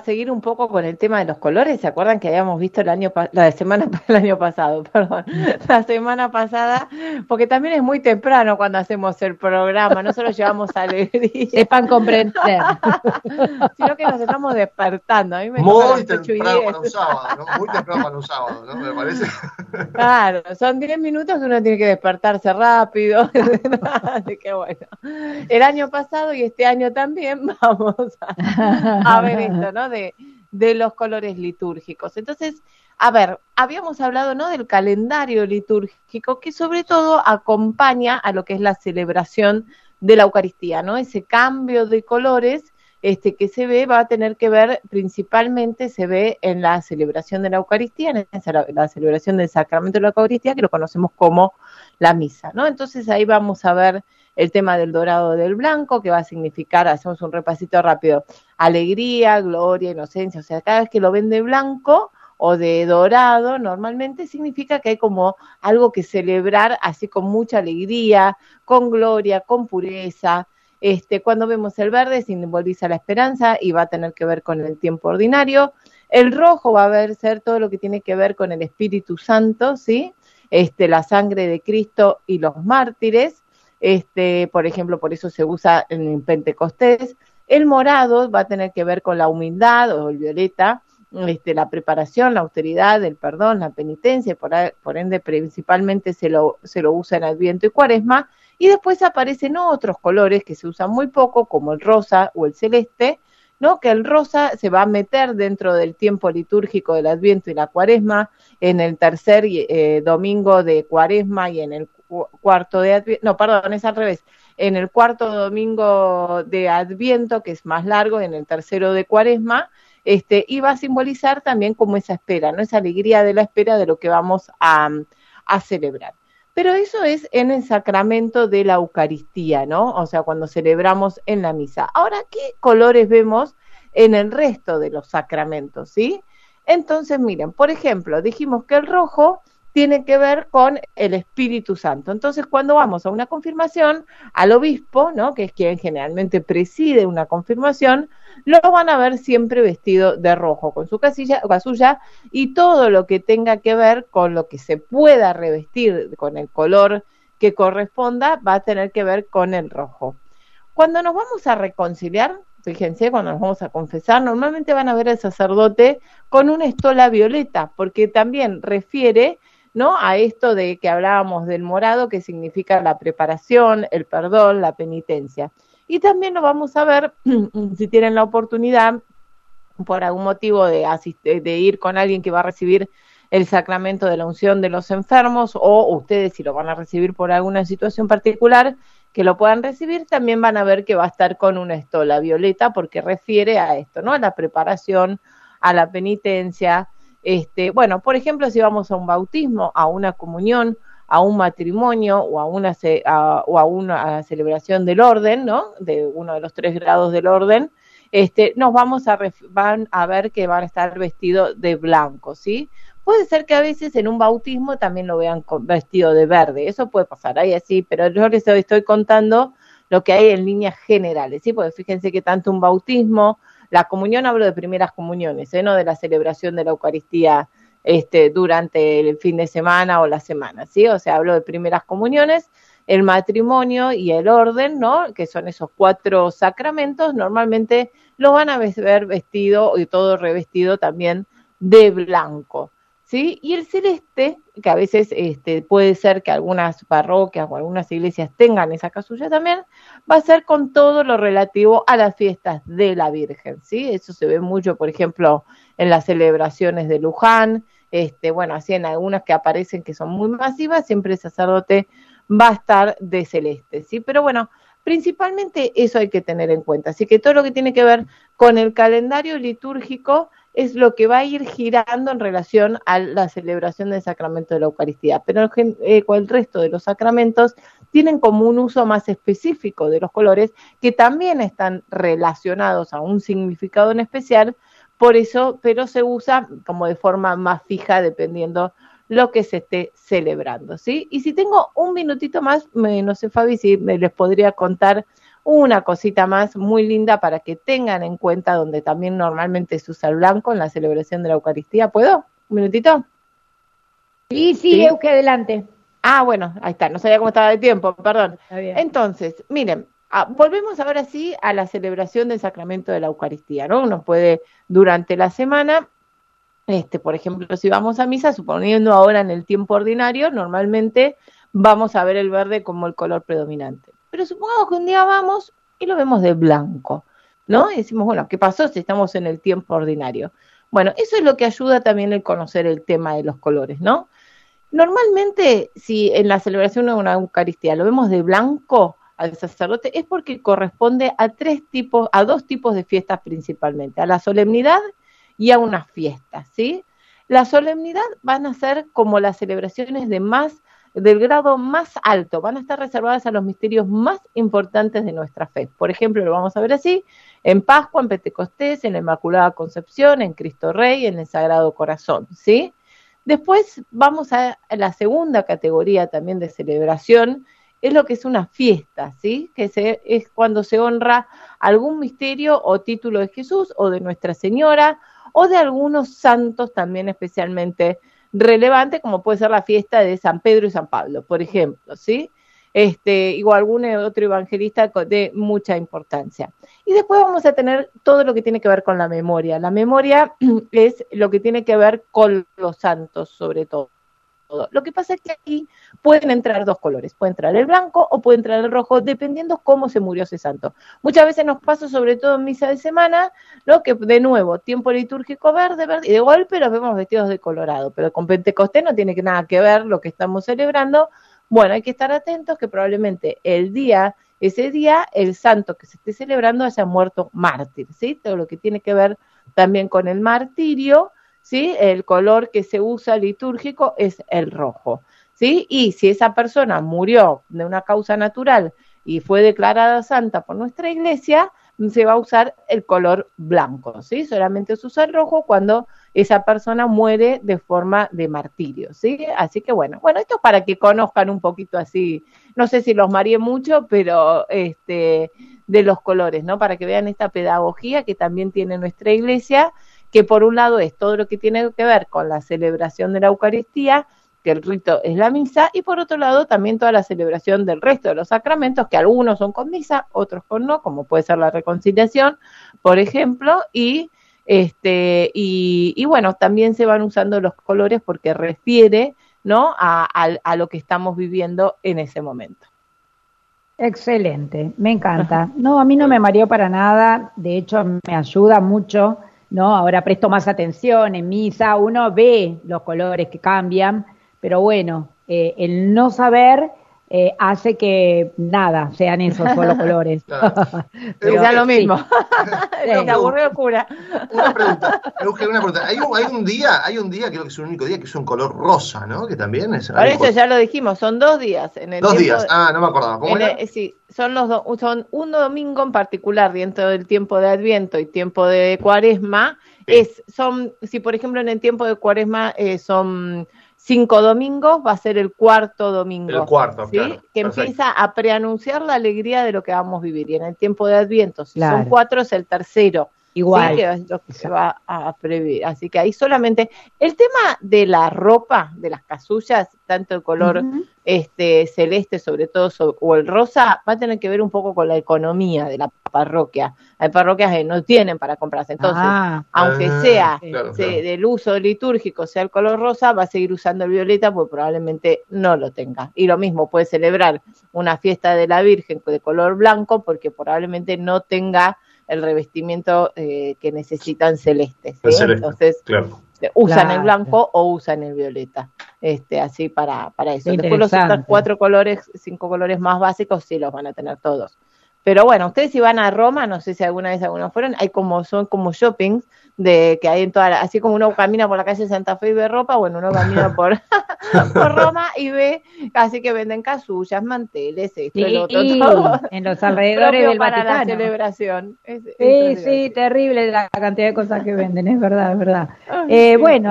seguir un poco con el tema de los colores. ¿Se acuerdan que habíamos visto el año la semana el año pasado, perdón, la semana pasada? Porque también es muy temprano cuando hacemos el programa, no solo llevamos alegría. Sepan comprender. sino que nos estamos despertando. A mí me muy temprano para un sábado, ¿no? Muy temprano para un sábado, ¿no? Me parece. Claro, son 10 minutos que uno tiene que despertarse rápido. Así que bueno. El año pasado y este año también vamos a ver esto, ¿no? De, los colores litúrgicos. Entonces, a ver, habíamos hablado, ¿no? Del calendario litúrgico que sobre todo acompaña a lo que es la celebración de la Eucaristía, ¿no? Ese cambio de colores este, que se ve va a tener que ver principalmente, se ve en la celebración de la Eucaristía, en la celebración del sacramento de la Eucaristía, que lo conocemos como la misa, ¿no? Entonces ahí vamos a ver el tema del dorado del blanco, que va a significar, hacemos un repasito rápido, alegría, gloria, inocencia, o sea, cada vez que lo ven de blanco o de dorado, normalmente significa que hay como algo que celebrar así con mucha alegría, con gloria, con pureza. Este, cuando vemos el verde simboliza la esperanza y va a tener que ver con el tiempo ordinario. El rojo va a ver ser todo lo que tiene que ver con el Espíritu Santo, ¿sí? Este, la sangre de Cristo y los mártires. Este, por ejemplo, por eso se usa en Pentecostés. El morado va a tener que ver con la humildad o el violeta, este, la preparación, la austeridad, el perdón, la penitencia, por, por ende principalmente se lo, se lo usa en Adviento y Cuaresma, y después aparecen otros colores que se usan muy poco, como el rosa o el celeste, ¿no? Que el rosa se va a meter dentro del tiempo litúrgico del Adviento y la Cuaresma, en el tercer eh, domingo de Cuaresma y en el cuarto de Adviento, no, perdón, es al revés, en el cuarto domingo de Adviento, que es más largo, en el tercero de Cuaresma, este, y va a simbolizar también como esa espera, ¿no? Esa alegría de la espera de lo que vamos a, a celebrar. Pero eso es en el sacramento de la Eucaristía, ¿no? O sea, cuando celebramos en la misa. Ahora, ¿qué colores vemos en el resto de los sacramentos, sí? Entonces, miren, por ejemplo, dijimos que el rojo tiene que ver con el Espíritu Santo. Entonces, cuando vamos a una confirmación, al obispo, ¿no? que es quien generalmente preside una confirmación, lo van a ver siempre vestido de rojo, con su casilla, casulla y todo lo que tenga que ver con lo que se pueda revestir con el color que corresponda, va a tener que ver con el rojo. Cuando nos vamos a reconciliar, fíjense, cuando nos vamos a confesar, normalmente van a ver al sacerdote con una estola violeta, porque también refiere ¿no? A esto de que hablábamos del morado, que significa la preparación, el perdón, la penitencia. Y también lo vamos a ver, si tienen la oportunidad, por algún motivo de, de ir con alguien que va a recibir el sacramento de la unción de los enfermos o ustedes si lo van a recibir por alguna situación particular que lo puedan recibir, también van a ver que va a estar con una estola violeta porque refiere a esto, ¿no? A la preparación, a la penitencia, este, bueno, por ejemplo, si vamos a un bautismo, a una comunión, a un matrimonio o a una, o a celebración del orden, ¿no? De uno de los tres grados del orden, este, nos vamos a, van a ver que van a estar vestidos de blanco, ¿sí? Puede ser que a veces en un bautismo también lo vean vestido de verde, eso puede pasar ahí así, pero yo les estoy contando lo que hay en líneas generales, ¿sí? Porque fíjense que tanto un bautismo, la comunión hablo de primeras comuniones, ¿eh? no de la celebración de la Eucaristía este, durante el fin de semana o la semana, ¿sí? O sea, hablo de primeras comuniones, el matrimonio y el orden, ¿no? Que son esos cuatro sacramentos, normalmente lo van a ver vestido y todo revestido también de blanco. Y el celeste, que a veces este, puede ser que algunas parroquias o algunas iglesias tengan esa casulla también, va a ser con todo lo relativo a las fiestas de la Virgen, ¿sí? Eso se ve mucho, por ejemplo, en las celebraciones de Luján, este, bueno, así en algunas que aparecen que son muy masivas, siempre el sacerdote va a estar de celeste, ¿sí? Pero bueno, principalmente eso hay que tener en cuenta. Así que todo lo que tiene que ver con el calendario litúrgico, es lo que va a ir girando en relación a la celebración del sacramento de la Eucaristía. Pero eh, el resto de los sacramentos tienen como un uso más específico de los colores que también están relacionados a un significado en especial, por eso, pero se usa como de forma más fija dependiendo lo que se esté celebrando, ¿sí? Y si tengo un minutito más, me, no sé, Fabi, si me les podría contar una cosita más muy linda para que tengan en cuenta donde también normalmente se usa el blanco en la celebración de la Eucaristía. ¿Puedo? ¿Un minutito? Sí, sí, que adelante. Ah, bueno, ahí está, no sabía cómo estaba de tiempo, perdón. Entonces, miren, ah, volvemos ahora sí a la celebración del sacramento de la Eucaristía, ¿no? Uno puede durante la semana, este, por ejemplo, si vamos a misa, suponiendo ahora en el tiempo ordinario, normalmente vamos a ver el verde como el color predominante. Pero supongamos que un día vamos y lo vemos de blanco, ¿no? Y decimos, bueno, ¿qué pasó si estamos en el tiempo ordinario? Bueno, eso es lo que ayuda también el conocer el tema de los colores, ¿no? Normalmente, si en la celebración de una Eucaristía lo vemos de blanco al sacerdote, es porque corresponde a tres tipos, a dos tipos de fiestas principalmente, a la solemnidad y a una fiesta, ¿sí? La solemnidad van a ser como las celebraciones de más, del grado más alto, van a estar reservadas a los misterios más importantes de nuestra fe. Por ejemplo, lo vamos a ver así, en Pascua, en Pentecostés, en la Inmaculada Concepción, en Cristo Rey, en el Sagrado Corazón, ¿sí? Después vamos a la segunda categoría también de celebración, es lo que es una fiesta, ¿sí? Que es cuando se honra algún misterio o título de Jesús o de Nuestra Señora o de algunos santos también especialmente relevante, como puede ser la fiesta de San Pedro y San Pablo, por ejemplo, ¿sí? este, o algún otro evangelista de mucha importancia. Y después vamos a tener todo lo que tiene que ver con la memoria. La memoria es lo que tiene que ver con los santos, sobre todo. Lo que pasa es que aquí pueden entrar dos colores, puede entrar el blanco o puede entrar el rojo, dependiendo cómo se murió ese santo. Muchas veces nos pasa, sobre todo en misa de semana, ¿no? que de nuevo, tiempo litúrgico verde, verde, y de golpe los vemos vestidos de colorado, pero con Pentecostés no tiene nada que ver lo que estamos celebrando, bueno, hay que estar atentos que probablemente el día, ese día, el santo que se esté celebrando haya muerto mártir, ¿sí? Todo lo que tiene que ver también con el martirio, ¿sí? El color que se usa litúrgico es el rojo, ¿sí? Y si esa persona murió de una causa natural y fue declarada santa por nuestra iglesia, se va a usar el color blanco, ¿sí? Solamente se usa el rojo cuando esa persona muere de forma de martirio, ¿sí? Así que bueno, bueno, esto es para que conozcan un poquito así, no sé si los mareé mucho, pero este, de los colores, ¿no? Para que vean esta pedagogía que también tiene nuestra iglesia, que por un lado es todo lo que tiene que ver con la celebración de la Eucaristía, que el rito es la misa, y por otro lado también toda la celebración del resto de los sacramentos, que algunos son con misa, otros con no, como puede ser la reconciliación, por ejemplo, y este, y, bueno, también se van usando los colores porque refiere ¿no? A, a, lo que estamos viviendo en ese momento. Excelente, me encanta. No, a mí no me mareó para nada, de hecho me ayuda mucho, ¿no? Ahora presto más atención en misa, uno ve los colores que cambian, pero bueno, eh, el no saber eh, hace que nada, sean esos solo colores. Sea lo mismo. Te aburrió cura. Una pregunta, una pregunta. Hay un, hay un, día, hay un día, creo que es el único día que es un color rosa, ¿no? Que también es. Por eso ya lo dijimos, son dos días. En el dos días, ah, no me acordaba. ¿Cómo era? sí, son los dos, son un domingo en particular dentro del tiempo de Adviento y tiempo de Cuaresma. Es, son, si por ejemplo en el tiempo de Cuaresma eh, son cinco domingos, va a ser el cuarto domingo. El cuarto, ¿sí? Que empieza a preanunciar la alegría de lo que vamos a vivir. Y en el tiempo de Adviento, si son cuatro, es el tercero. Igual. Que es lo que se va a prever. Así que ahí solamente. El tema de la ropa, de las casullas, tanto el color este celeste, sobre todo, o el rosa, va a tener que ver un poco con la economía de la parroquia. Hay parroquias que no tienen para comprarse. Entonces, ah. aunque ah, sea del uso litúrgico, sea el color rosa, va a seguir usando el violeta, pues probablemente no lo tenga. Y lo mismo, puede celebrar una fiesta de la Virgen de color blanco, porque probablemente no tenga el revestimiento eh, que necesitan celeste. Entonces, usan el blanco o usan el violeta. Este, así para, para eso. Después los otros cuatro colores, cinco colores más básicos, sí los van a tener todos. Pero bueno, ustedes si van a Roma, no sé si alguna vez algunos fueron, hay como, son como shoppings de que hay en toda, así como uno camina por la calle Santa Fe y ve ropa, bueno, uno camina por, por Roma y ve, así que venden casullas, manteles, esto, el otro, todo. En los alrededores del para la celebración. sí, sí, terrible la cantidad de cosas que venden, es verdad, es verdad. Eh, bueno.